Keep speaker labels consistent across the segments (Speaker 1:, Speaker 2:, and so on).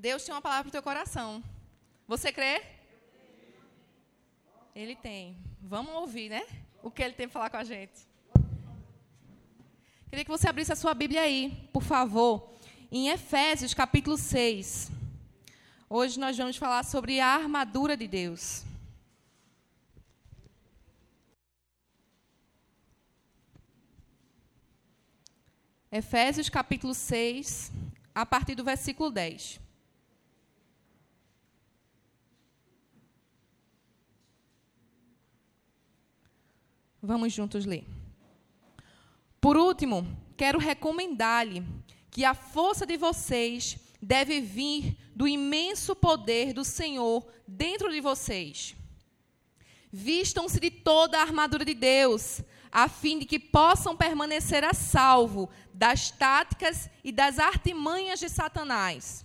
Speaker 1: Deus tem uma palavra para o teu coração. Você crê? Ele tem. Vamos ouvir, né? O que ele tem para falar com a gente. Queria que você abrisse a sua Bíblia aí, por favor, em Efésios capítulo 6. Hoje nós vamos falar sobre a armadura de Deus. Efésios capítulo 6, a partir do versículo 10. Vamos juntos ler. Por último, quero recomendar-lhe que a força de vocês deve vir do imenso poder do Senhor dentro de vocês. Vistam-se de toda a armadura de Deus, a fim de que possam permanecer a salvo das táticas e das artimanhas de Satanás.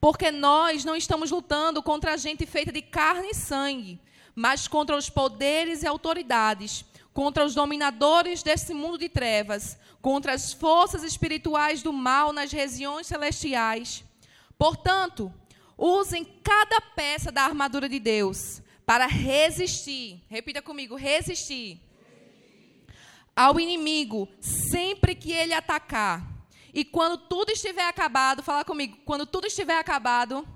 Speaker 1: Porque nós não estamos lutando contra a gente feita de carne e sangue, mas contra os poderes e autoridades contra os dominadores desse mundo de trevas, contra as forças espirituais do mal nas regiões celestiais. Portanto, usem cada peça da armadura de Deus para resistir. Repita comigo: resistir. Ao inimigo sempre que ele atacar. E quando tudo estiver acabado, fala comigo, quando tudo estiver acabado,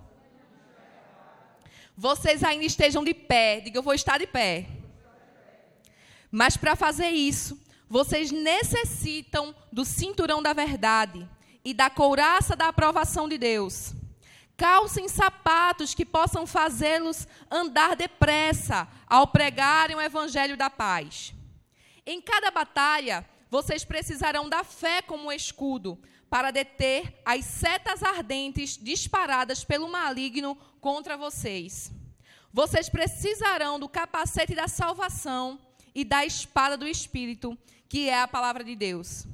Speaker 1: vocês ainda estejam de pé. Diga, eu vou estar de pé. Mas para fazer isso, vocês necessitam do cinturão da verdade e da couraça da aprovação de Deus. Calcem sapatos que possam fazê-los andar depressa ao pregarem o evangelho da paz. Em cada batalha, vocês precisarão da fé como escudo para deter as setas ardentes disparadas pelo maligno contra vocês. Vocês precisarão do capacete da salvação e da espada do Espírito, que é a palavra de Deus.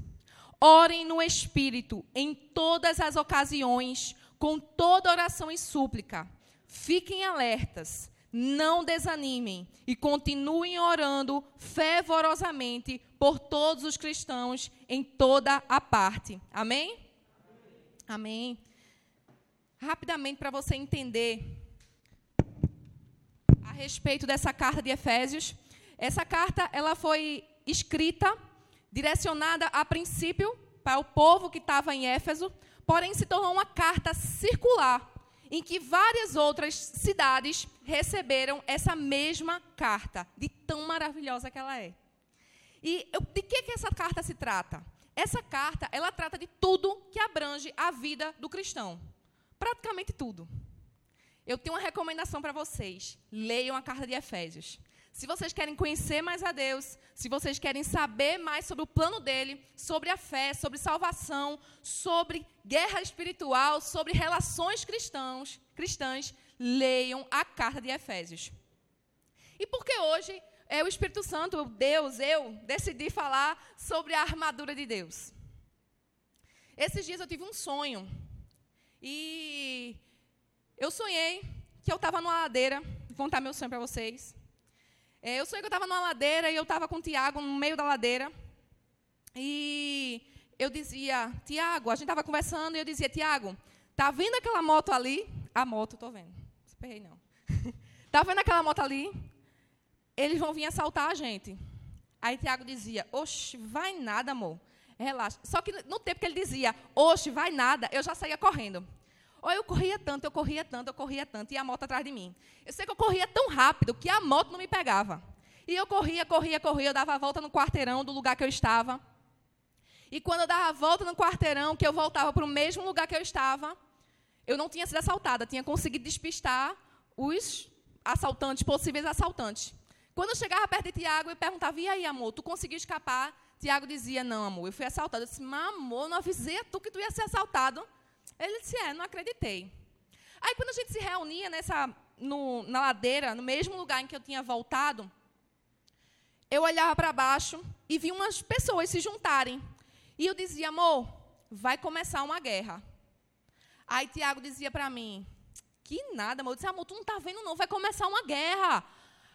Speaker 1: Orem no Espírito em todas as ocasiões, com toda oração e súplica. Fiquem alertas, não desanimem e continuem orando fervorosamente por todos os cristãos em toda a parte. Amém? Amém. Rapidamente, para você entender a respeito dessa carta de Efésios, essa carta ela foi escrita, direcionada a princípio para o povo que estava em Éfeso, porém se tornou uma carta circular, em que várias outras cidades receberam essa mesma carta, de tão maravilhosa que ela é. E de que, que essa carta se trata? Essa carta, ela trata de tudo que abrange a vida do cristão. Praticamente tudo. Eu tenho uma recomendação para vocês. Leiam a carta de Efésios. Se vocês querem conhecer mais a Deus, se vocês querem saber mais sobre o plano dele, sobre a fé, sobre salvação, sobre guerra espiritual, sobre relações cristãos, cristãs, leiam a carta de Efésios. E por que hoje é o Espírito Santo, Deus, eu, decidi falar sobre a armadura de Deus? Esses dias eu tive um sonho. E eu sonhei que eu estava numa ladeira. Vou contar meu sonho para vocês. É, eu sonhei que eu estava numa ladeira e eu estava com o Tiago no meio da ladeira. E eu dizia, Tiago, a gente estava conversando e eu dizia, Tiago, tá vendo aquela moto ali? A moto, estou vendo. Esperei não. tá vendo aquela moto ali? Eles vão vir assaltar a gente. Aí Tiago dizia, oxe, vai nada, amor. Relaxa. Só que no tempo que ele dizia, oxe, vai nada, eu já saía correndo. Ou eu corria tanto, eu corria tanto, eu corria tanto, e a moto atrás de mim. Eu sei que eu corria tão rápido que a moto não me pegava. E eu corria, corria, corria, eu dava a volta no quarteirão do lugar que eu estava. E quando eu dava a volta no quarteirão, que eu voltava para o mesmo lugar que eu estava, eu não tinha sido assaltada, tinha conseguido despistar os assaltantes, possíveis assaltantes. Quando eu chegava perto de Tiago e perguntava, e aí, amor, tu conseguiu escapar? Tiago dizia, não, amor, eu fui assaltado. Eu disse, mas, amor, não avisei a tu que tu ia ser assaltado. Ele disse: É, não acreditei. Aí, quando a gente se reunia nessa, no, na ladeira, no mesmo lugar em que eu tinha voltado, eu olhava para baixo e vi umas pessoas se juntarem. E eu dizia: Amor, vai começar uma guerra. Aí Tiago dizia para mim: Que nada, amor. Eu disse: Amor, tu não está vendo, não, vai começar uma guerra.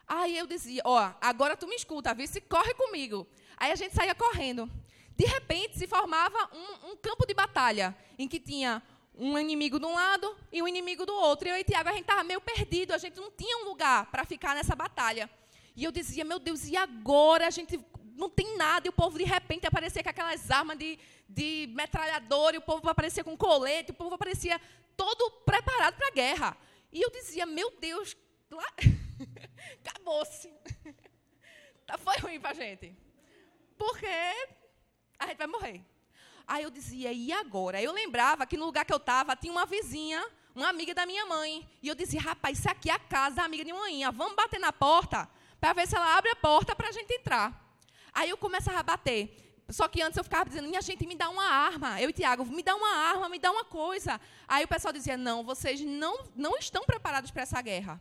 Speaker 1: Aí eu dizia: Ó, agora tu me escuta, vê se corre comigo. Aí a gente saía correndo. De repente se formava um, um campo de batalha em que tinha um inimigo de um lado e um inimigo do outro. E eu e Tiago, a gente estava meio perdido, a gente não tinha um lugar para ficar nessa batalha. E eu dizia, meu Deus, e agora? A gente não tem nada, e o povo de repente aparecia com aquelas armas de, de metralhador, e o povo aparecia com colete, o povo aparecia todo preparado para a guerra. E eu dizia, meu Deus, lá... acabou-se. Tá, foi ruim para a gente. Porque a gente vai morrer. Aí eu dizia, e agora? Eu lembrava que no lugar que eu estava tinha uma vizinha, uma amiga da minha mãe. E eu dizia, rapaz, isso aqui é a casa da amiga de manhã. Vamos bater na porta para ver se ela abre a porta para a gente entrar. Aí eu começava a bater. Só que antes eu ficava dizendo, minha gente, me dá uma arma. Eu e Tiago, me dá uma arma, me dá uma coisa. Aí o pessoal dizia, não, vocês não, não estão preparados para essa guerra.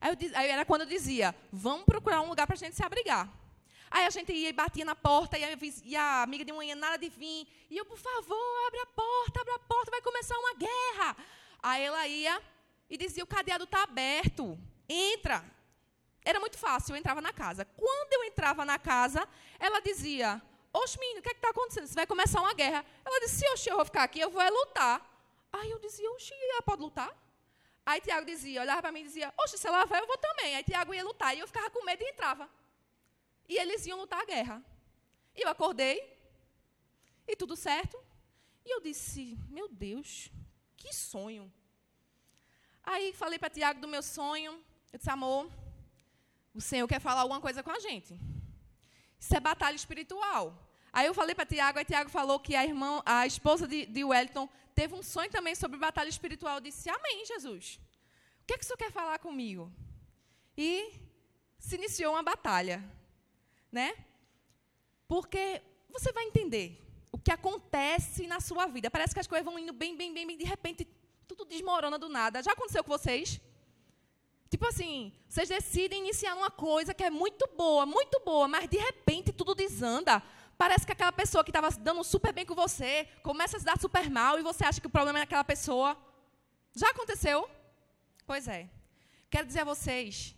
Speaker 1: Aí, eu, aí era quando eu dizia, vamos procurar um lugar para a gente se abrigar. Aí a gente ia e batia na porta, e a, e a amiga de manhã nada de vir. E eu, por favor, abre a porta, abre a porta, vai começar uma guerra. Aí ela ia e dizia, o cadeado está aberto, entra. Era muito fácil, eu entrava na casa. Quando eu entrava na casa, ela dizia, oxe, menino, o que é está acontecendo? Você vai começar uma guerra. Ela disse, oxe, eu vou ficar aqui, eu vou é lutar. Aí eu dizia, oxe, ela pode lutar? Aí Tiago dizia, olhava para mim e dizia, oxe, se ela vai, eu vou também. Aí Tiago ia lutar, e eu ficava com medo e entrava. E eles iam lutar a guerra. E eu acordei, e tudo certo. E eu disse: Meu Deus, que sonho. Aí falei para Tiago do meu sonho. Eu disse: Amor, o Senhor quer falar alguma coisa com a gente. Isso é batalha espiritual. Aí eu falei para Tiago, aí Tiago falou que a irmã, a esposa de, de Wellington teve um sonho também sobre batalha espiritual. Eu disse: Amém, Jesus. O que é que o Senhor quer falar comigo? E se iniciou uma batalha né? Porque você vai entender o que acontece na sua vida. Parece que as coisas vão indo bem, bem, bem, bem, de repente tudo desmorona do nada. Já aconteceu com vocês? Tipo assim, vocês decidem iniciar uma coisa que é muito boa, muito boa, mas de repente tudo desanda. Parece que aquela pessoa que estava dando super bem com você começa a se dar super mal e você acha que o problema é aquela pessoa. Já aconteceu? Pois é. Quero dizer a vocês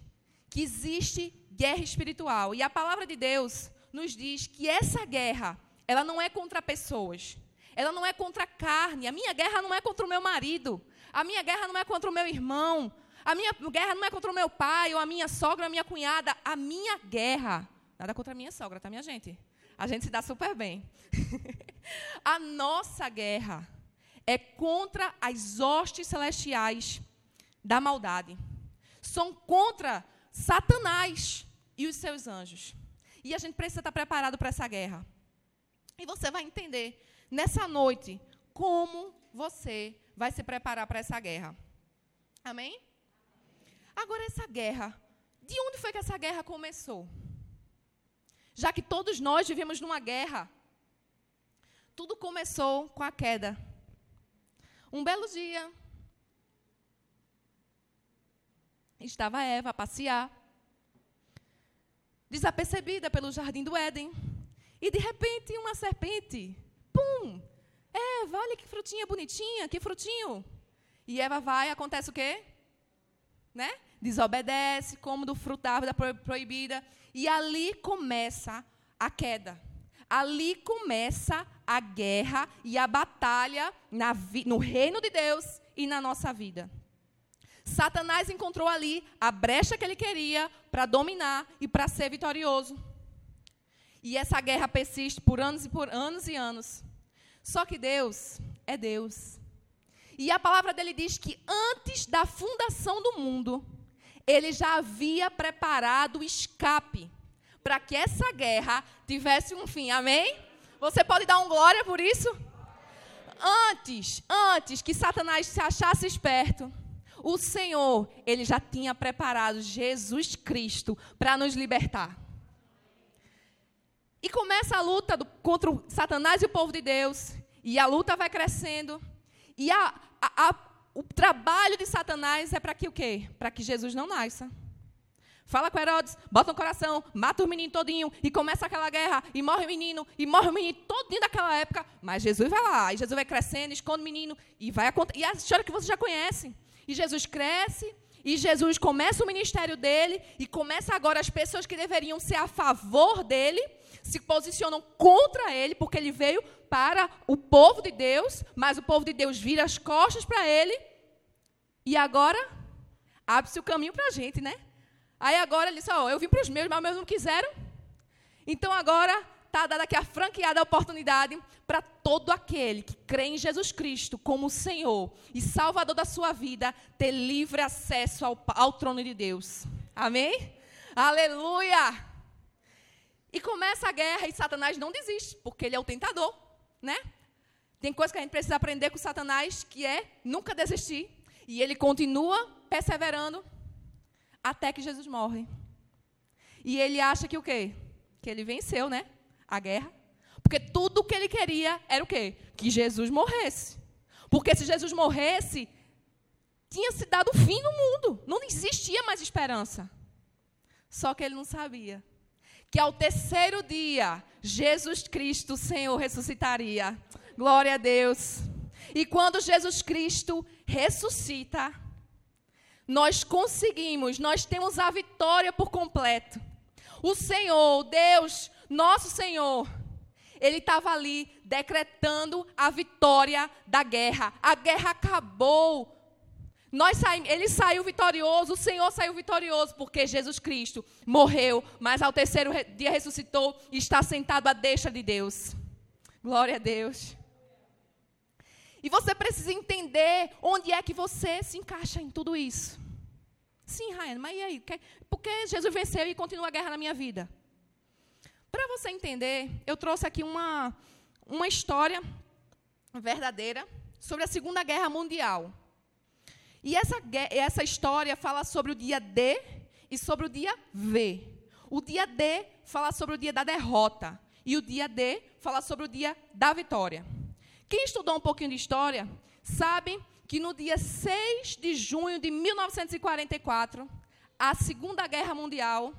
Speaker 1: que existe guerra espiritual. E a palavra de Deus nos diz que essa guerra, ela não é contra pessoas. Ela não é contra a carne. A minha guerra não é contra o meu marido. A minha guerra não é contra o meu irmão. A minha guerra não é contra o meu pai, ou a minha sogra, ou a minha cunhada. A minha guerra. Nada contra a minha sogra, tá, minha gente? A gente se dá super bem. a nossa guerra é contra as hostes celestiais da maldade. São contra Satanás e os seus anjos. E a gente precisa estar preparado para essa guerra. E você vai entender nessa noite como você vai se preparar para essa guerra. Amém? Agora, essa guerra, de onde foi que essa guerra começou? Já que todos nós vivemos numa guerra, tudo começou com a queda. Um belo dia, estava Eva a passear desapercebida pelo jardim do Éden. E de repente uma serpente, pum! Eva, olha que frutinha bonitinha, que frutinho. E Eva vai, acontece o quê? Né? Desobedece, come do fruto da árvore proibida. E ali começa a queda. Ali começa a guerra e a batalha no reino de Deus e na nossa vida. Satanás encontrou ali a brecha que ele queria para dominar e para ser vitorioso. E essa guerra persiste por anos e por anos e anos. Só que Deus é Deus. E a palavra dele diz que antes da fundação do mundo, ele já havia preparado o escape para que essa guerra tivesse um fim. Amém? Você pode dar um glória por isso? Antes, antes que Satanás se achasse esperto, o Senhor, ele já tinha preparado Jesus Cristo para nos libertar. E começa a luta do, contra Satanás e o povo de Deus. E a luta vai crescendo. E a, a, a, o trabalho de Satanás é para que o quê? Para que Jesus não nasça. Fala com Herodes, bota no coração, mata o menino todinho, e começa aquela guerra, e morre o menino, e morre o menino todinho daquela época. Mas Jesus vai lá, e Jesus vai crescendo, esconde o menino, e vai acontecer. E a história que você já conhece. E Jesus cresce E Jesus começa o ministério dele e começa agora as pessoas que deveriam ser a favor dele se posicionam contra ele, porque ele veio para o povo de Deus, mas o povo de Deus vira as costas para ele. E agora abre-se o caminho para a gente, né? Aí agora ele disse: Ó, oh, eu vim para os meus, mas meus não quiseram. Então agora está dada aqui a franqueada oportunidade para todo aquele que crê em Jesus Cristo como Senhor e Salvador da sua vida ter livre acesso ao, ao trono de Deus. Amém? Aleluia! E começa a guerra e Satanás não desiste, porque ele é o tentador, né? Tem coisa que a gente precisa aprender com Satanás, que é nunca desistir. E ele continua perseverando até que Jesus morre. E ele acha que o quê? Que ele venceu, né? A guerra. Porque tudo o que ele queria era o quê? Que Jesus morresse. Porque se Jesus morresse, tinha se dado fim no mundo. Não existia mais esperança. Só que ele não sabia que ao terceiro dia Jesus Cristo, Senhor, ressuscitaria. Glória a Deus. E quando Jesus Cristo ressuscita, nós conseguimos, nós temos a vitória por completo. O Senhor, Deus, nosso Senhor, ele estava ali decretando a vitória da guerra. A guerra acabou. Nós saímos, ele saiu vitorioso, o Senhor saiu vitorioso, porque Jesus Cristo morreu, mas ao terceiro dia ressuscitou e está sentado à deixa de Deus. Glória a Deus. E você precisa entender onde é que você se encaixa em tudo isso. Sim, Raine, mas e aí? Por que Jesus venceu e continua a guerra na minha vida? Para você entender, eu trouxe aqui uma, uma história verdadeira sobre a Segunda Guerra Mundial. E essa, essa história fala sobre o dia D e sobre o dia V. O dia D fala sobre o dia da derrota. E o dia D fala sobre o dia da vitória. Quem estudou um pouquinho de história sabe que no dia 6 de junho de 1944, a Segunda Guerra Mundial,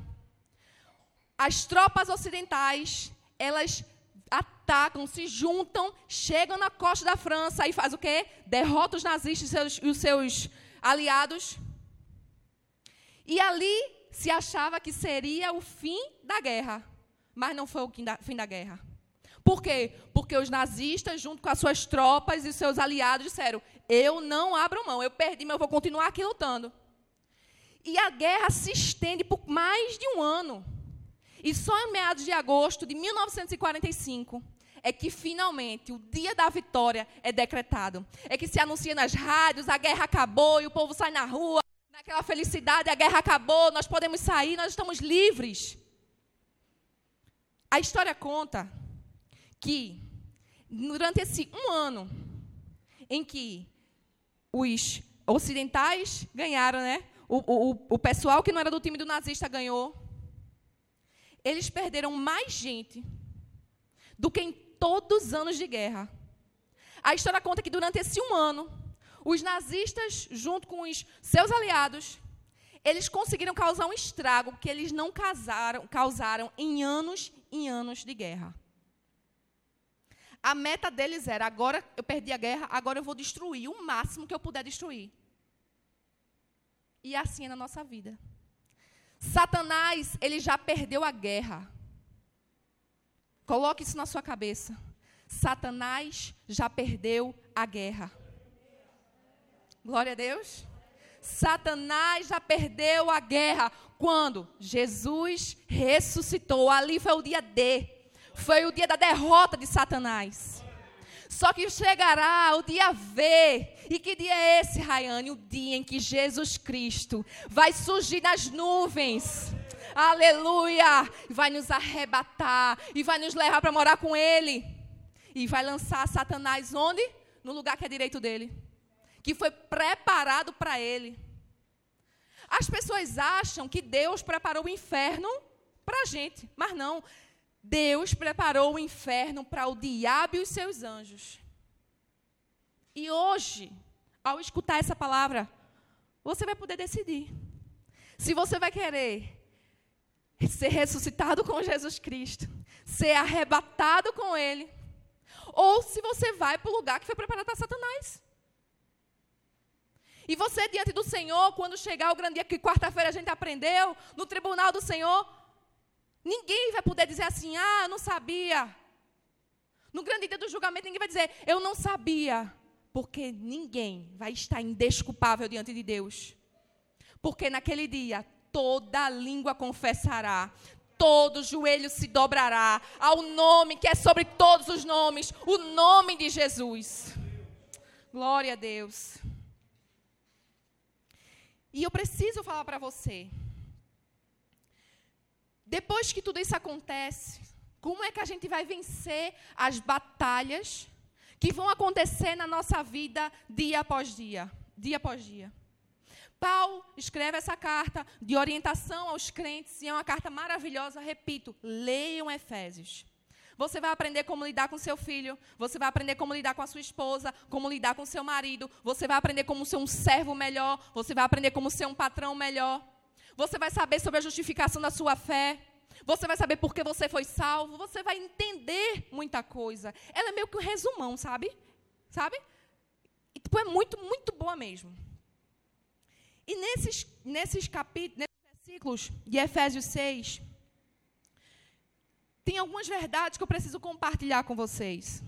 Speaker 1: as tropas ocidentais, elas atacam, se juntam, chegam na costa da França e faz o quê? Derrota os nazistas e, seus, os seus aliados. E ali se achava que seria o fim da guerra, mas não foi o fim da guerra. Por quê? Porque os nazistas, junto com as suas tropas e seus aliados, disseram: Eu não abro mão, eu perdi, mas eu vou continuar aqui lutando. E a guerra se estende por mais de um ano. E só em meados de agosto de 1945 é que finalmente o dia da vitória é decretado. É que se anuncia nas rádios, a guerra acabou e o povo sai na rua, naquela felicidade, a guerra acabou, nós podemos sair, nós estamos livres. A história conta que durante esse um ano em que os ocidentais ganharam, né? O, o, o pessoal que não era do time do nazista ganhou eles perderam mais gente do que em todos os anos de guerra. A história conta que durante esse um ano, os nazistas, junto com os seus aliados, eles conseguiram causar um estrago que eles não causaram, causaram em anos e anos de guerra. A meta deles era: agora eu perdi a guerra, agora eu vou destruir o máximo que eu puder destruir. E assim é na nossa vida. Satanás, ele já perdeu a guerra. Coloque isso na sua cabeça. Satanás já perdeu a guerra. Glória a Deus. Satanás já perdeu a guerra quando Jesus ressuscitou. Ali foi o dia D. Foi o dia da derrota de Satanás. Só que chegará o dia V. E que dia é esse, Rayane? O dia em que Jesus Cristo vai surgir nas nuvens. Aleluia! Vai nos arrebatar e vai nos levar para morar com Ele. E vai lançar Satanás onde? No lugar que é direito dele. Que foi preparado para ele. As pessoas acham que Deus preparou o inferno para a gente, mas não. Deus preparou o inferno para o diabo e os seus anjos. E hoje, ao escutar essa palavra, você vai poder decidir se você vai querer ser ressuscitado com Jesus Cristo, ser arrebatado com Ele, ou se você vai para o lugar que foi preparado para Satanás. E você diante do Senhor, quando chegar o grande dia que quarta-feira a gente aprendeu, no tribunal do Senhor, ninguém vai poder dizer assim: "Ah, eu não sabia". No grande dia do julgamento, ninguém vai dizer: "Eu não sabia", porque ninguém vai estar indesculpável diante de Deus. Porque naquele dia toda língua confessará, todo joelho se dobrará ao nome que é sobre todos os nomes, o nome de Jesus. Glória a Deus. E eu preciso falar para você. Depois que tudo isso acontece, como é que a gente vai vencer as batalhas que vão acontecer na nossa vida dia após dia? Dia após dia. Paulo escreve essa carta de orientação aos crentes, e é uma carta maravilhosa, repito, leiam Efésios. Você vai aprender como lidar com seu filho, você vai aprender como lidar com a sua esposa, como lidar com seu marido, você vai aprender como ser um servo melhor, você vai aprender como ser um patrão melhor. Você vai saber sobre a justificação da sua fé. Você vai saber por que você foi salvo, você vai entender muita coisa. Ela é meio que um resumão, sabe? Sabe? E tipo, é muito, muito boa mesmo. E nesses, nesses capítulos, nesses versículos de Efésios 6, tem algumas verdades que eu preciso compartilhar com vocês.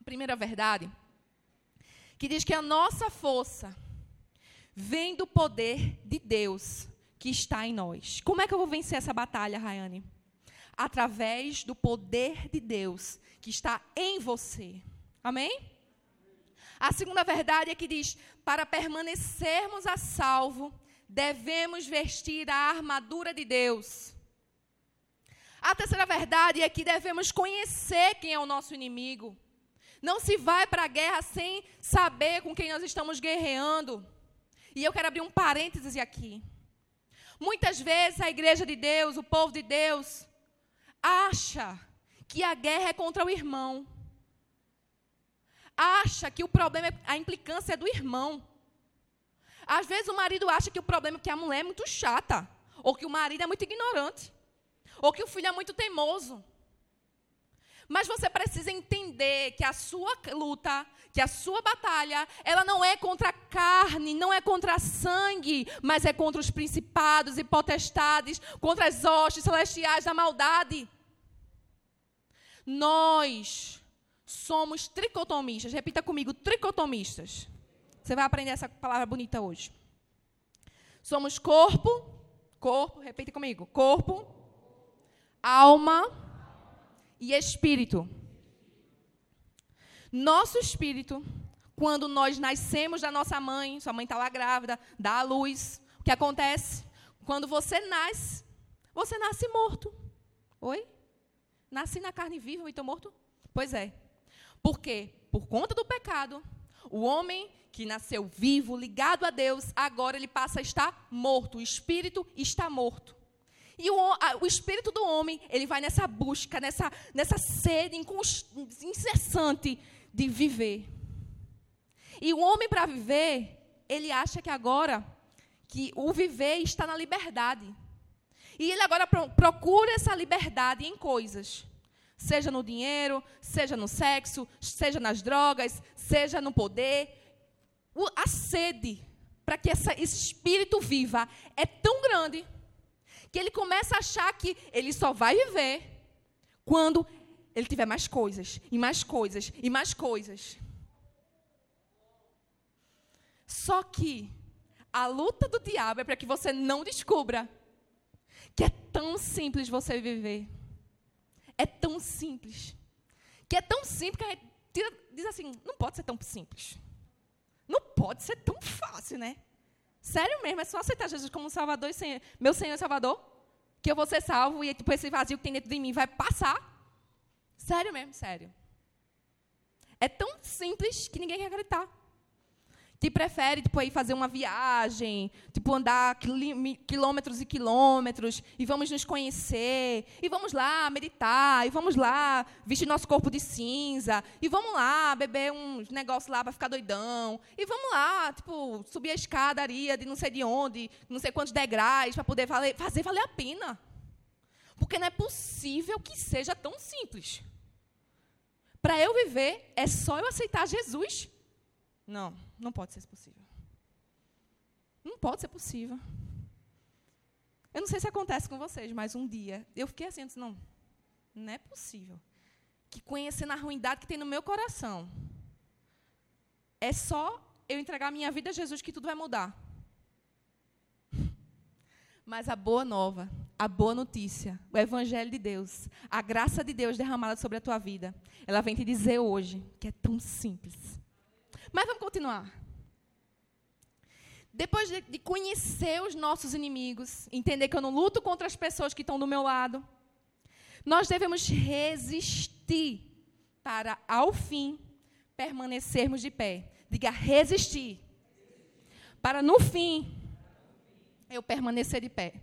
Speaker 1: A primeira verdade, que diz que a nossa força vem do poder de Deus que está em nós. Como é que eu vou vencer essa batalha, Rayane? Através do poder de Deus que está em você. Amém? A segunda verdade é que diz: para permanecermos a salvo, devemos vestir a armadura de Deus. A terceira verdade é que devemos conhecer quem é o nosso inimigo. Não se vai para a guerra sem saber com quem nós estamos guerreando. E eu quero abrir um parênteses aqui. Muitas vezes a igreja de Deus, o povo de Deus, acha que a guerra é contra o irmão. Acha que o problema é a implicância é do irmão. Às vezes o marido acha que o problema é que a mulher é muito chata, ou que o marido é muito ignorante, ou que o filho é muito teimoso. Mas você precisa entender que a sua luta, que a sua batalha, ela não é contra a carne, não é contra sangue, mas é contra os principados e potestades, contra as hostes celestiais da maldade. Nós somos tricotomistas. Repita comigo, tricotomistas. Você vai aprender essa palavra bonita hoje. Somos corpo, corpo, repita comigo, corpo, alma e espírito. Nosso espírito, quando nós nascemos da nossa mãe, sua mãe está lá grávida, dá a luz, o que acontece? Quando você nasce, você nasce morto. Oi? Nasci na carne viva e estou morto? Pois é. Por quê? Por conta do pecado, o homem que nasceu vivo, ligado a Deus, agora ele passa a estar morto. O espírito está morto. E o, a, o espírito do homem, ele vai nessa busca, nessa, nessa sede incessante de viver. E o homem, para viver, ele acha que agora, que o viver está na liberdade. E ele agora pro, procura essa liberdade em coisas. Seja no dinheiro, seja no sexo, seja nas drogas, seja no poder, a sede para que essa, esse espírito viva é tão grande que ele começa a achar que ele só vai viver quando ele tiver mais coisas, e mais coisas, e mais coisas. Só que a luta do diabo é para que você não descubra que é tão simples você viver. É tão simples. Que é tão simples que a gente diz assim: não pode ser tão simples. Não pode ser tão fácil, né? Sério mesmo, é só aceitar Jesus como Salvador e Senhor, meu Senhor e Salvador, que eu vou ser salvo e tipo, esse vazio que tem dentro de mim vai passar. Sério mesmo, sério. É tão simples que ninguém quer acreditar que prefere tipo, aí fazer uma viagem, tipo, andar quilômetros e quilômetros, e vamos nos conhecer, e vamos lá meditar, e vamos lá vestir nosso corpo de cinza, e vamos lá beber uns negócios lá para ficar doidão, e vamos lá, tipo, subir a escadaria de não sei de onde, não sei quantos degraus, para poder valer, fazer valer a pena. Porque não é possível que seja tão simples. Para eu viver, é só eu aceitar Jesus Não, não pode ser possível. Não pode ser possível. Eu não sei se acontece com vocês, mas um dia eu fiquei assim, não, não é possível. Que conhecendo a ruindade que tem no meu coração, é só eu entregar a minha vida a Jesus que tudo vai mudar. Mas a boa nova, a boa notícia, o Evangelho de Deus, a graça de Deus derramada sobre a tua vida, ela vem te dizer hoje que é tão simples. Mas vamos continuar. Depois de, conhecer os nossos inimigos, entender que eu não luto contra as pessoas que estão do meu lado, nós devemos resistir para, ao fim, permanecermos de pé. Diga resistir. Para, no fim, eu permanecer de pé.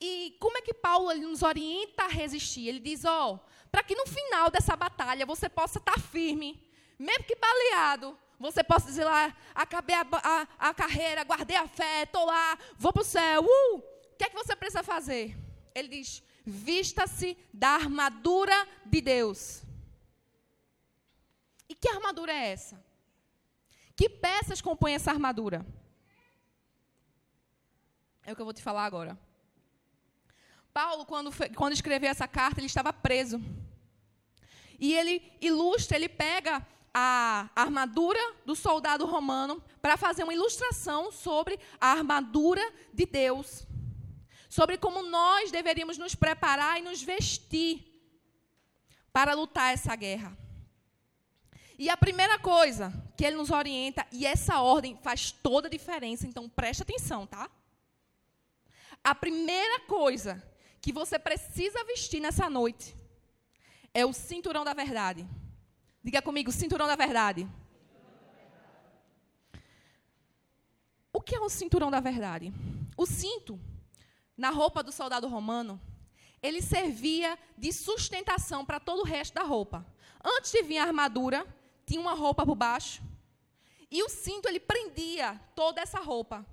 Speaker 1: E como é que Paulo nos orienta a resistir? Ele diz: ó, oh, para que no final dessa batalha você possa estar tá firme, mesmo que baleado, você possa dizer lá, acabei a, a, a carreira, guardei a fé, estou lá, vou para o céu. Uh! O que é que você precisa fazer? Ele diz: vista-se da armadura de Deus. E que armadura é essa? Que peças compõem essa armadura? É o que eu vou te falar agora. Paulo, quando, quando escreveu essa carta, ele estava preso. E ele ilustra, ele pega a armadura do soldado romano para fazer uma ilustração sobre a armadura de Deus. Sobre como nós deveríamos nos preparar e nos vestir para lutar essa guerra. E a primeira coisa que ele nos orienta, e essa ordem faz toda a diferença, então preste atenção, tá? A primeira coisa que você precisa vestir nessa noite é o cinturão da verdade. Diga comigo, cinturão da verdade. O que é um cinturão da verdade? O cinto, na roupa do soldado romano, ele servia de sustentação para todo o resto da roupa. Antes de vir a armadura, tinha uma roupa por baixo. E o cinto, ele prendia toda essa roupa.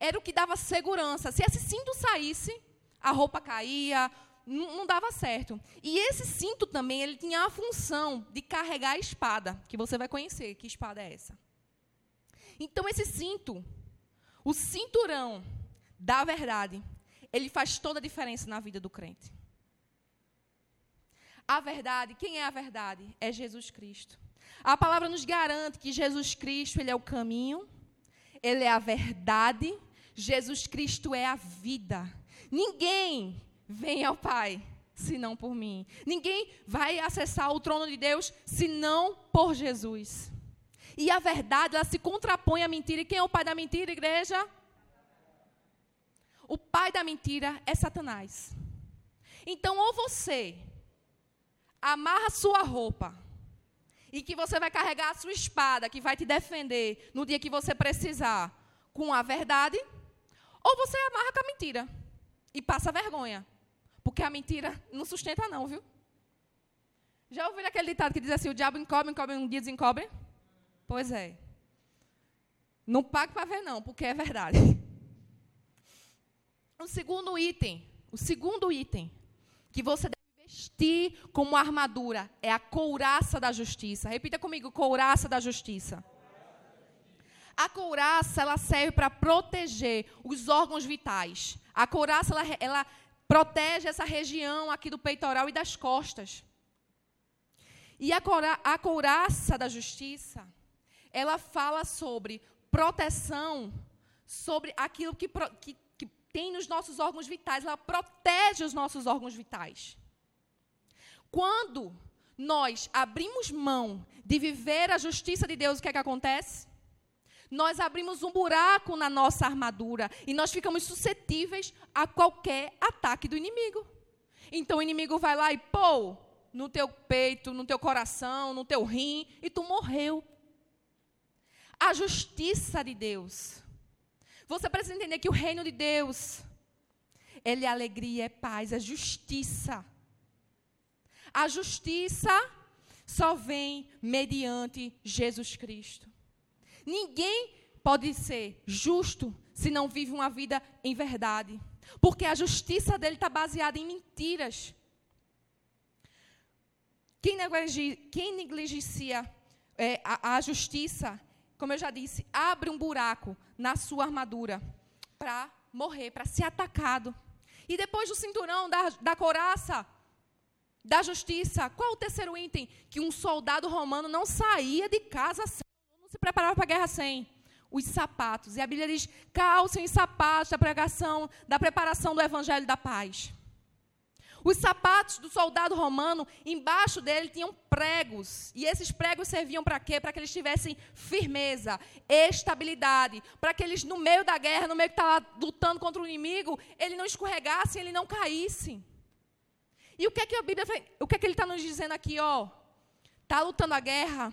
Speaker 1: Era o que dava segurança. Se esse cinto saísse, a roupa caía, não, dava certo. E esse cinto também, ele tinha a função de carregar a espada, que você vai conhecer que espada é essa. Então esse cinto, o cinturão da verdade, ele faz toda a diferença na vida do crente. A verdade, quem é a verdade? É Jesus Cristo. A palavra nos garante que Jesus Cristo, ele é o caminho, ele é a verdade, Jesus Cristo é a vida. Ninguém vem ao Pai, senão por mim. Ninguém vai acessar o trono de Deus senão por Jesus. E a verdade, ela se contrapõe à mentira. E quem é o pai da mentira, igreja? O pai da mentira é Satanás. Então, ou você amarra sua roupa e que você vai carregar a sua espada que vai te defender no dia que você precisar com a verdade, ou você amarra com a mentira e passa vergonha. Porque a mentira não sustenta, não, viu? Já ouviram aquele ditado que diz assim: o diabo encobre, encobre, um dia desencobre? Pois é. Não pague para ver, não, porque é verdade. O segundo item, o segundo item que você deve vestir como armadura é a couraça da justiça. Repita comigo: couraça da justiça. A couraça ela serve para proteger os órgãos vitais. A couraça ela, ela protege essa região aqui do peitoral e das costas. E a, cora, a couraça da justiça, ela fala sobre proteção, sobre aquilo que, que, que tem nos nossos órgãos vitais, ela protege os nossos órgãos vitais. Quando nós abrimos mão de viver a justiça de Deus, o que é que acontece? Nós abrimos um buraco na nossa armadura e nós ficamos suscetíveis a qualquer ataque do inimigo. Então o inimigo vai lá e pô, no teu peito, no teu coração, no teu rim, e tu morreu. A justiça de Deus. Você precisa entender que o reino de Deus, ele é alegria, é paz, é justiça. A justiça só vem mediante Jesus Cristo. Ninguém pode ser justo se não vive uma vida em verdade. Porque a justiça dele está baseada em mentiras. Quem, negligencia, quem negligencia é, a, a justiça, como eu já disse, abre um buraco na sua armadura para morrer, para ser atacado. E depois do cinturão, da, da coraça, da justiça, qual o terceiro item? Que um soldado romano não saía de casa sem, se preparava para a guerra sem os sapatos. E a Bíblia diz: calcem os sapatos da pregação, da preparação do evangelho da paz. Os sapatos do soldado romano, embaixo dele tinham pregos. E esses pregos serviam para quê? Para que eles tivessem firmeza, estabilidade. Para que eles, no meio da guerra, no meio que estava lutando contra o inimigo, ele não escorregasse, ele não caísse. E o que é que a Bíblia, o que é que ele está nos dizendo aqui, ó? Está lutando a guerra,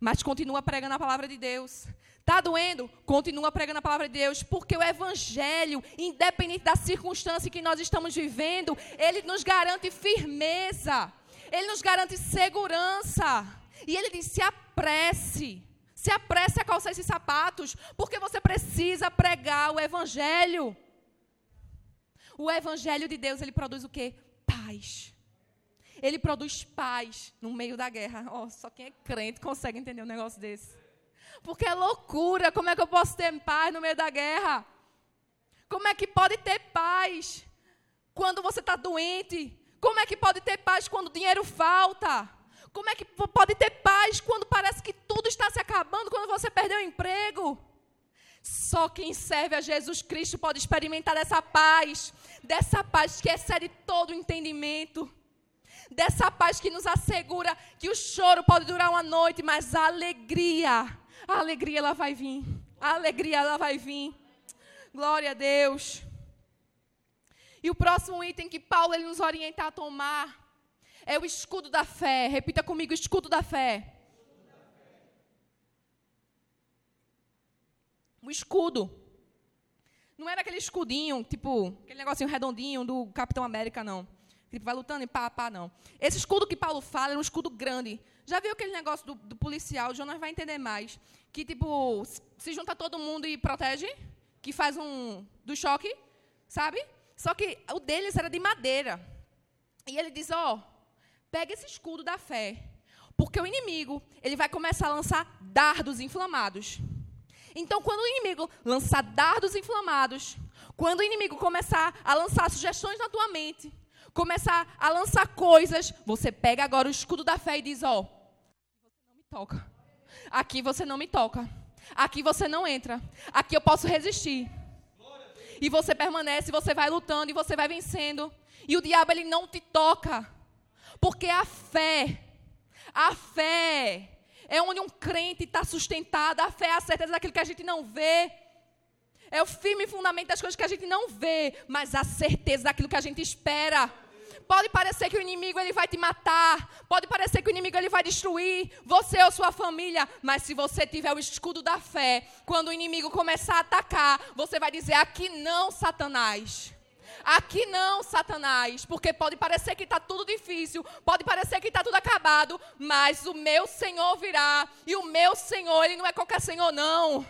Speaker 1: mas continua pregando a palavra de Deus. Está doendo? Continua pregando a palavra de Deus, porque o Evangelho, independente da circunstância que nós estamos vivendo, ele nos garante firmeza, ele nos garante segurança. E ele diz: se apresse, se apresse a calçar esses sapatos, porque você precisa pregar o Evangelho. O Evangelho de Deus, ele produz o quê? Paz. Ele produz paz no meio da guerra. Oh, só quem é crente consegue entender um negócio desse. Porque é loucura. Como é que eu posso ter paz no meio da guerra? Como é que pode ter paz quando você está doente? Como é que pode ter paz quando dinheiro falta? Como é que pode ter paz quando parece que tudo está se acabando, quando você perdeu o emprego? Só quem serve a Jesus Cristo pode experimentar dessa paz, dessa paz que excede todo o entendimento, dessa paz que nos assegura que o choro pode durar uma noite, mas a alegria a alegria ela vai vir. A alegria ela vai vir. Glória a Deus. E o próximo item que Paulo ele nos orienta a tomar é o escudo da fé. Repita comigo, escudo da fé. O escudo. Não era aquele escudinho, tipo, aquele negocinho redondinho do Capitão América, não. Tipo, vai lutando e pá, pá, não. Esse escudo que Paulo fala era um escudo grande. Já viu aquele negócio do, do policial? O Jonas vai entender mais. Que, tipo, se junta todo mundo e protege, que faz um do choque, sabe? Só que o deles era de madeira. E ele diz: Ó, oh, pega esse escudo da fé, porque o inimigo ele vai começar a lançar dardos inflamados. Então, quando o inimigo lançar dardos inflamados, quando o inimigo começar a lançar sugestões na tua mente, começar a lançar coisas, você pega agora o escudo da fé e diz: Ó, oh, toca. Aqui você não me toca. Aqui você não entra. Aqui eu posso resistir. E você permanece, você vai lutando e você vai vencendo. E o diabo ele não te toca. Porque a fé, a fé é onde um crente está sustentado. A fé é a certeza daquilo que a gente não vê. É o firme fundamento das coisas que a gente não vê, mas a certeza daquilo que a gente espera. Pode parecer que o inimigo ele vai te matar, pode parecer que o inimigo ele vai destruir você ou sua família, mas se você tiver o escudo da fé, quando o inimigo começar a atacar, você vai dizer: aqui não, Satanás. Aqui não, Satanás, porque pode parecer que está tudo difícil, pode parecer que está tudo acabado, mas o meu Senhor virá, e o meu Senhor, ele não é qualquer Senhor, não.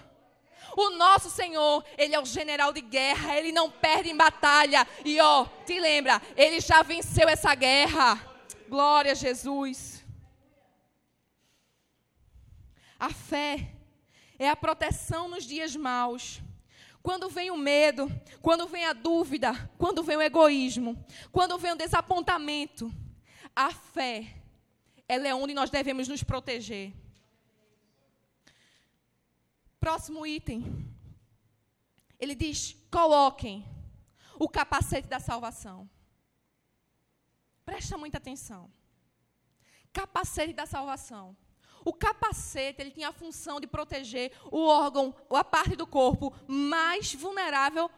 Speaker 1: O nosso Senhor, Ele é o general de guerra, Ele não perde em batalha. E ó, te lembra, Ele já venceu essa guerra. Glória a Jesus. A fé é a proteção nos dias maus. Quando vem o medo, quando vem a dúvida, quando vem o egoísmo, quando vem o desapontamento, a fé, ela é onde nós devemos nos proteger. Próximo item. Ele diz: coloquem o capacete da salvação. Presta muita atenção. Capacete da salvação. O capacete ele tinha a função de proteger o órgão, a parte do corpo mais vulnerável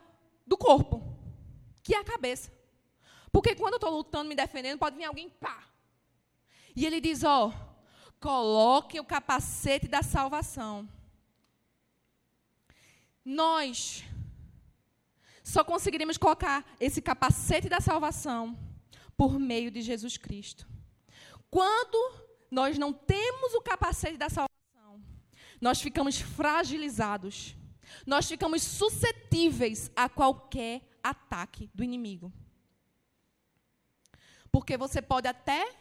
Speaker 1: do corpo, que é a cabeça. Porque quando eu estou lutando, me defendendo, pode vir alguém pá. E ele diz: ó, coloque o capacete da salvação. Nós só conseguiremos colocar esse capacete da salvação por meio de Jesus Cristo. Quando nós não temos o capacete da salvação, nós ficamos fragilizados. Nós ficamos suscetíveis a qualquer ataque do inimigo. Porque você pode até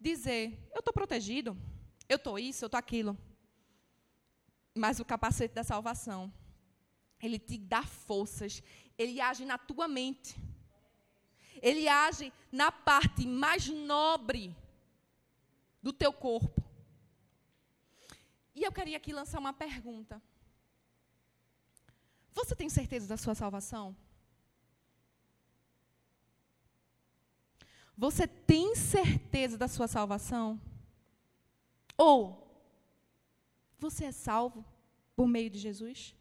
Speaker 1: dizer: Eu estou protegido, Eu estou isso, eu estou aquilo. Mas o capacete da salvação, ele te dá forças, ele age na tua mente. Ele age na parte mais nobre do teu corpo. E eu queria aqui lançar uma pergunta. Você tem certeza da sua salvação? Você tem certeza da sua salvação? Ou você é salvo por meio de Jesus?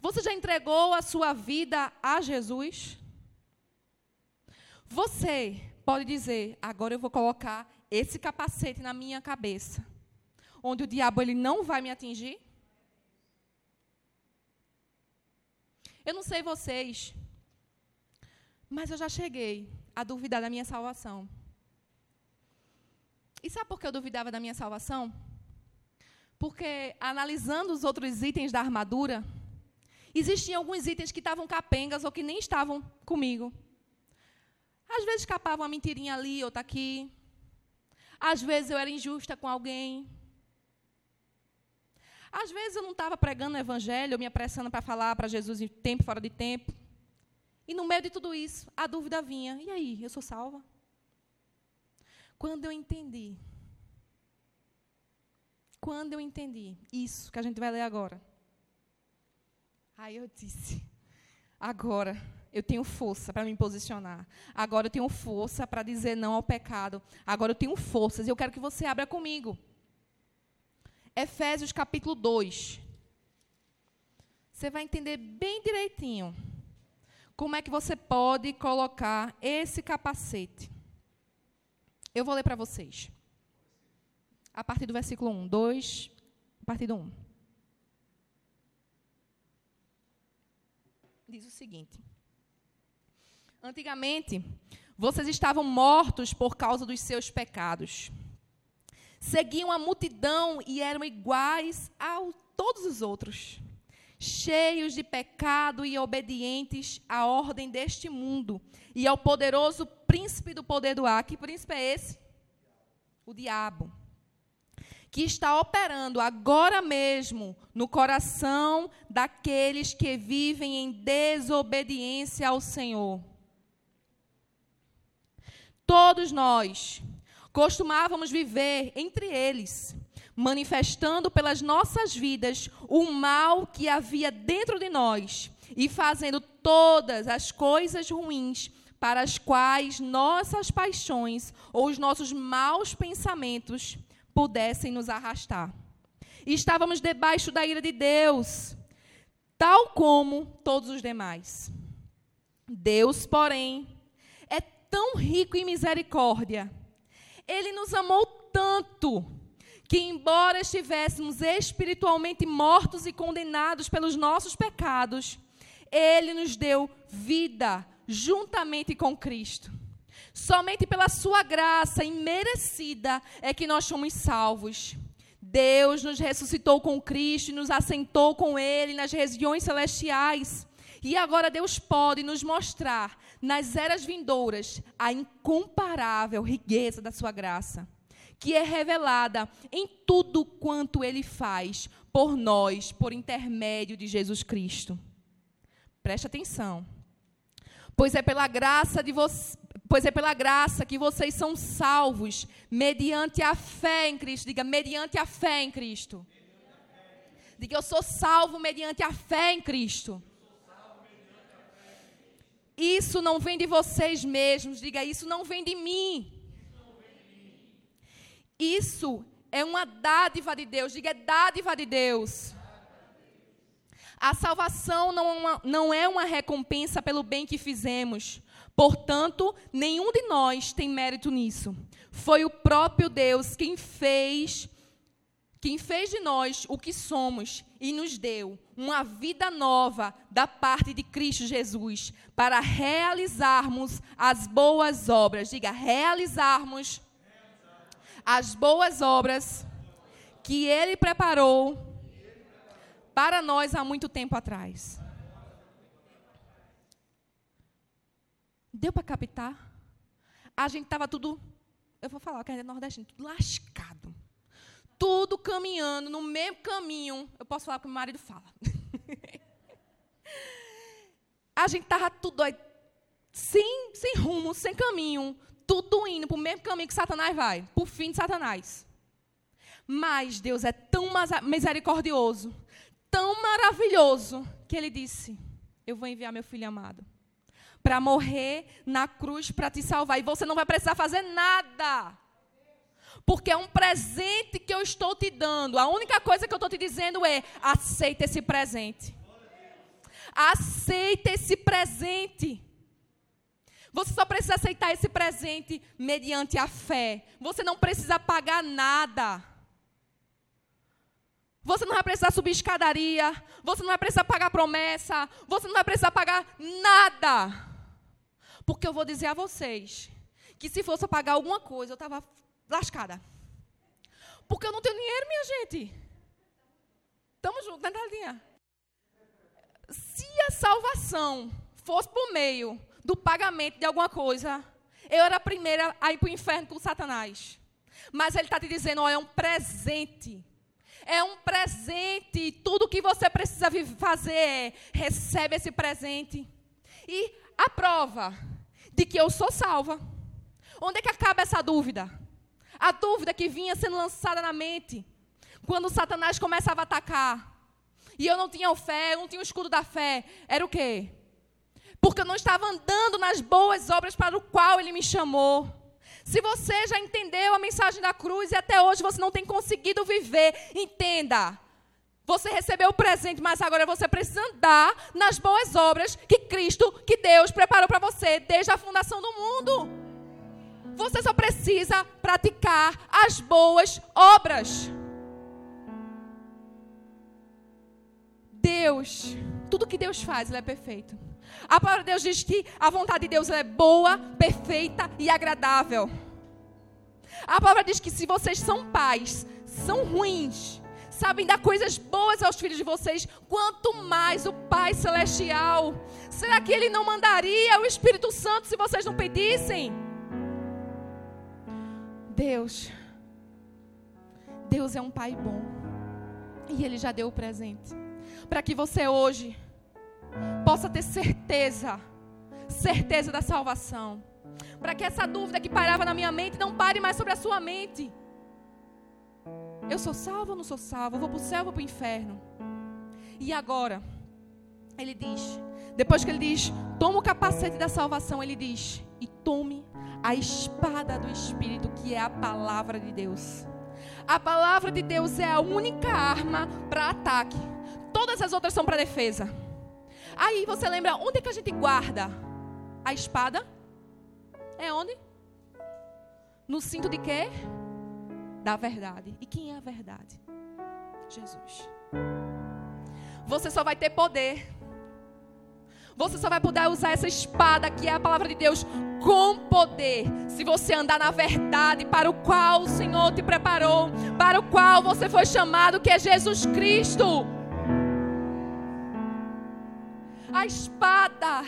Speaker 1: Você já entregou a sua vida a Jesus? Você pode dizer: agora eu vou colocar esse capacete na minha cabeça, onde o diabo ele não vai me atingir? Eu não sei vocês, mas eu já cheguei a duvidar da minha salvação. E sabe por que eu duvidava da minha salvação? Porque, analisando os outros itens da armadura, existiam alguns itens que estavam capengas ou que nem estavam comigo. Às vezes escapava uma mentirinha ali, outra aqui. Às vezes eu era injusta com alguém. Às vezes eu não estava pregando o evangelho, me apressando para falar para Jesus em tempo fora de tempo. E no meio de tudo isso, a dúvida vinha: e aí, eu sou salva? Quando eu entendi, quando eu entendi isso que a gente vai ler agora, aí eu disse: agora eu tenho força para me posicionar. Agora eu tenho força para dizer não ao pecado. Agora eu tenho forças. E eu quero que você abra comigo. Efésios capítulo 2. Você vai entender bem direitinho como é que você pode colocar esse capacete. Eu vou ler para vocês. A partir do versículo 1, 2, a partir do 1. Diz o seguinte: Antigamente, vocês estavam mortos por causa dos seus pecados seguiam a multidão e eram iguais a todos os outros, cheios de pecado e obedientes à ordem deste mundo e ao poderoso príncipe do poder do ar. Que príncipe é esse? O diabo. Que está operando agora mesmo no coração daqueles que vivem em desobediência ao Senhor. Todos nós costumávamos viver entre eles, manifestando pelas nossas vidas o mal que havia dentro de nós e fazendo todas as coisas ruins para as quais nossas paixões ou os nossos maus pensamentos pudessem nos arrastar. estávamos debaixo da ira de Deus, tal como todos os demais. Deus, porém, é tão rico em misericórdia ele nos amou tanto que, embora estivéssemos espiritualmente mortos e condenados pelos nossos pecados, Ele nos deu vida juntamente com Cristo. Somente pela Sua graça imerecida é que nós somos salvos. Deus nos ressuscitou com Cristo e nos assentou com Ele nas regiões celestiais. E agora Deus pode nos mostrar nas eras vindouras a incomparável riqueza da sua graça, que é revelada em tudo quanto ele faz por nós, por intermédio de Jesus Cristo. Preste atenção. Pois é pela graça de vocês, pois é pela graça que vocês são salvos mediante a fé em Cristo. Diga mediante a fé em Cristo. Diga eu sou salvo mediante a fé em Cristo. Isso não vem de vocês mesmos. Diga, isso não vem de mim. Isso é uma dádiva de Deus. Diga, é dádiva de Deus. A salvação não é, uma, não é uma recompensa pelo bem que fizemos. Portanto, nenhum de nós tem mérito nisso. Foi o próprio Deus quem fez quem fez de nós o que somos e nos deu uma vida nova da parte de Cristo Jesus, para realizarmos as boas obras. Diga, realizarmos as boas obras que Ele preparou para nós há muito tempo atrás. Deu para captar? A gente estava tudo eu vou falar que é nordestino, tudo lascado. Tudo caminhando no mesmo caminho. Eu posso falar que o marido fala. a gente estava tudo aí, sem, sem rumo, sem caminho, tudo indo para o mesmo caminho que Satanás vai, para o fim de Satanás. Mas Deus é tão misericordioso, tão maravilhoso, que Ele disse: Eu vou enviar meu filho amado para morrer na cruz para te salvar. E você não vai precisar fazer nada. Porque é um presente que eu estou te dando. A única coisa que eu estou te dizendo é: aceita esse presente. Aceita esse presente. Você só precisa aceitar esse presente mediante a fé. Você não precisa pagar nada. Você não vai precisar subir escadaria. Você não vai precisar pagar promessa. Você não vai precisar pagar nada. Porque eu vou dizer a vocês que se fosse pagar alguma coisa, eu estava lascada. Porque eu não tenho dinheiro, minha gente. Estamos juntos, né? Se a salvação fosse por meio do pagamento de alguma coisa, eu era a primeira a ir para o inferno com Satanás. Mas ele está te dizendo, ó, é um presente. É um presente. Tudo que você precisa fazer é recebe esse presente. E a prova de que eu sou salva. Onde é que acaba essa dúvida? A dúvida que vinha sendo lançada na mente quando Satanás começava a atacar. E eu não tinha fé, eu não tinha o escudo da fé. Era o quê? Porque eu não estava andando nas boas obras para o qual ele me chamou. Se você já entendeu a mensagem da cruz e até hoje você não tem conseguido viver, entenda. Você recebeu o presente, mas agora você precisa andar nas boas obras que Cristo, que Deus preparou para você desde a fundação do mundo. Você só precisa praticar as boas obras. Deus, tudo que Deus faz, ele é perfeito. A palavra de Deus diz que a vontade de Deus é boa, perfeita e agradável. A palavra diz que se vocês são pais, são ruins, sabem dar coisas boas aos filhos de vocês, quanto mais o Pai Celestial. Será que Ele não mandaria o Espírito Santo se vocês não pedissem? Deus, Deus é um pai bom. E Ele já deu o presente. Para que você hoje possa ter certeza, certeza da salvação. Para que essa dúvida que parava na minha mente não pare mais sobre a sua mente. Eu sou salvo ou não sou salvo? Eu vou para o céu ou para o inferno? E agora, ele diz, depois que ele diz, toma o capacete da salvação, ele diz, e tome a espada do Espírito, que é a palavra de Deus. A palavra de Deus é a única arma para ataque. Todas as outras são para defesa. Aí você lembra onde é que a gente guarda a espada? É onde? No cinto de quê? Da verdade. E quem é a verdade? Jesus. Você só vai ter poder você só vai poder usar essa espada, que é a palavra de Deus, com poder, se você andar na verdade para o qual o Senhor te preparou, para o qual você foi chamado, que é Jesus Cristo. A espada,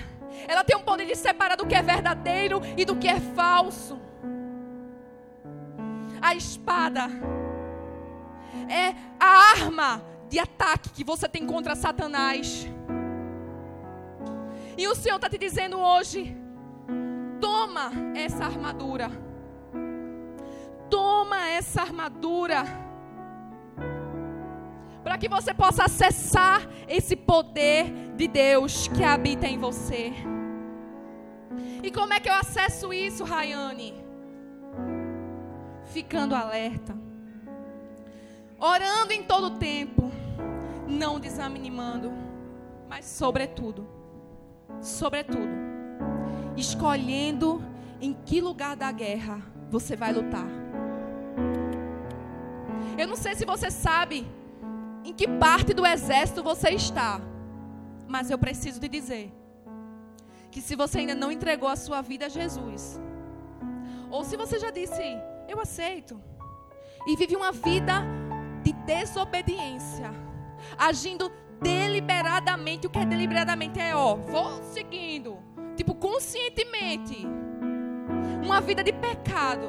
Speaker 1: ela tem um poder de separar do que é verdadeiro e do que é falso. A espada é a arma de ataque que você tem contra Satanás. E o Senhor está te dizendo hoje: toma essa armadura. Toma essa armadura. Para que você possa acessar esse poder de Deus que habita em você. E como é que eu acesso isso, Rayane? Ficando alerta. Orando em todo tempo. Não desanimando. Mas, sobretudo sobretudo, escolhendo em que lugar da guerra você vai lutar. Eu não sei se você sabe em que parte do exército você está, mas eu preciso te dizer que se você ainda não entregou a sua vida a Jesus, ou se você já disse, eu aceito, e vive uma vida de desobediência, agindo deliberadamente. O que é deliberadamente? É, ó, vou seguindo. Tipo, conscientemente. Uma vida de pecado.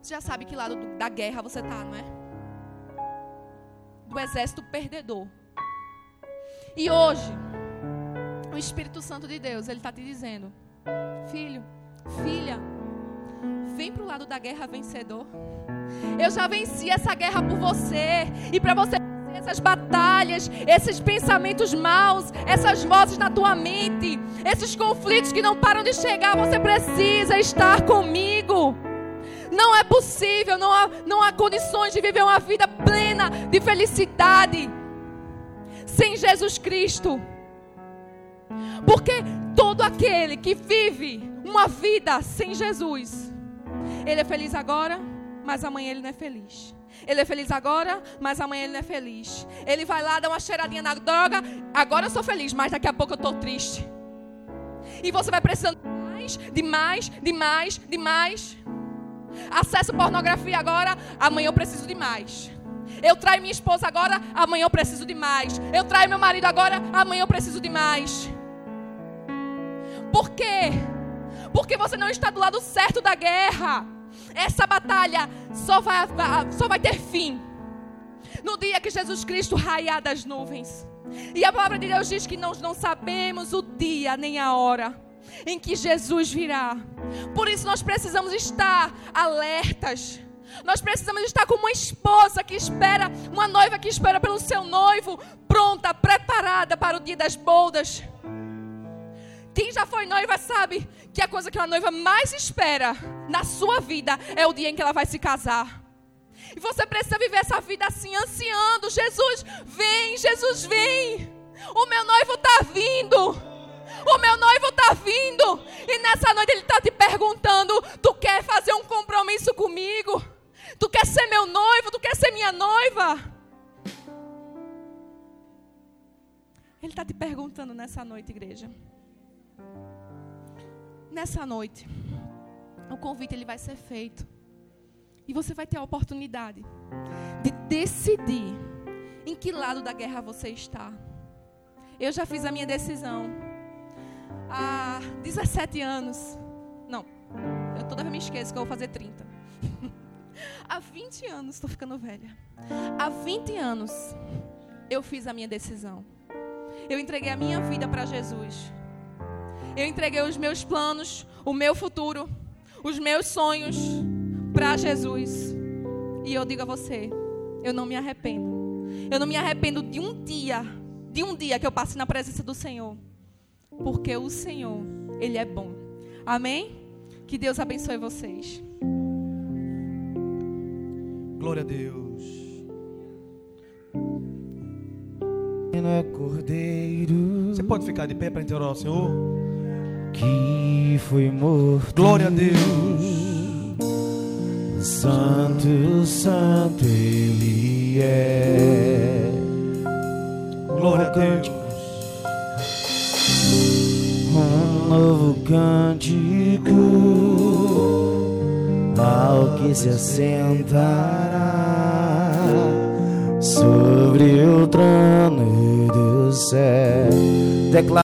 Speaker 1: Você já sabe que lado da guerra você está, não é? Do exército perdedor. E hoje, o Espírito Santo de Deus, ele está te dizendo: Filho, filha, vem para o lado da guerra vencedor. Eu já venci essa guerra por você. E para você essas batalhas, esses pensamentos maus, essas vozes na tua mente, esses conflitos que não param de chegar, você precisa estar comigo. Não é possível, não há, não há condições de viver uma vida plena de felicidade sem Jesus Cristo. Porque todo aquele que vive uma vida sem Jesus, ele é feliz agora, mas amanhã ele não é feliz. Ele é feliz agora, mas amanhã ele não é feliz. Ele vai lá, dá uma cheiradinha na droga, agora eu sou feliz, mas daqui a pouco eu estou triste. E você vai precisando de mais, de mais, de mais, de mais. Acesso pornografia agora, amanhã eu preciso de mais. Eu traio minha esposa agora, amanhã eu preciso de mais. Eu traio meu marido agora, amanhã eu preciso de mais. Por quê? Porque você não está do lado certo da guerra. Essa batalha só vai, só vai ter fim no dia que Jesus Cristo raiar das nuvens. E a palavra de Deus diz que nós não sabemos o dia nem a hora em que Jesus virá. Por isso nós precisamos estar alertas. Nós precisamos estar como uma esposa que espera, uma noiva que espera pelo seu noivo, pronta, preparada para o dia das bodas. Quem já foi noiva sabe que a coisa que a noiva mais espera na sua vida é o dia em que ela vai se casar. E você precisa viver essa vida assim, ansiando. Jesus, vem, Jesus, vem. O meu noivo está vindo. O meu noivo está vindo. E nessa noite ele está te perguntando: Tu quer fazer um compromisso comigo? Tu quer ser meu noivo? Tu quer ser minha noiva? Ele está te perguntando nessa noite, igreja nessa noite, o convite ele vai ser feito. E você vai ter a oportunidade de decidir em que lado da guerra você está. Eu já fiz a minha decisão há 17 anos. Não, eu toda vez me esqueço que eu vou fazer 30. há 20 anos, estou ficando velha. Há 20 anos eu fiz a minha decisão. Eu entreguei a minha vida para Jesus. Eu entreguei os meus planos, o meu futuro, os meus sonhos para Jesus. E eu digo a você, eu não me arrependo. Eu não me arrependo de um dia, de um dia que eu passe na presença do Senhor. Porque o Senhor, Ele é bom. Amém? Que Deus abençoe vocês.
Speaker 2: Glória a Deus. É. Você pode ficar de pé para interrogar o Senhor?
Speaker 3: Que foi morto.
Speaker 2: Glória a Deus.
Speaker 3: Santo, santo Ele é.
Speaker 2: Glória a Deus.
Speaker 3: Um novo cântico ao que se assentará sobre o trono do céu. Declara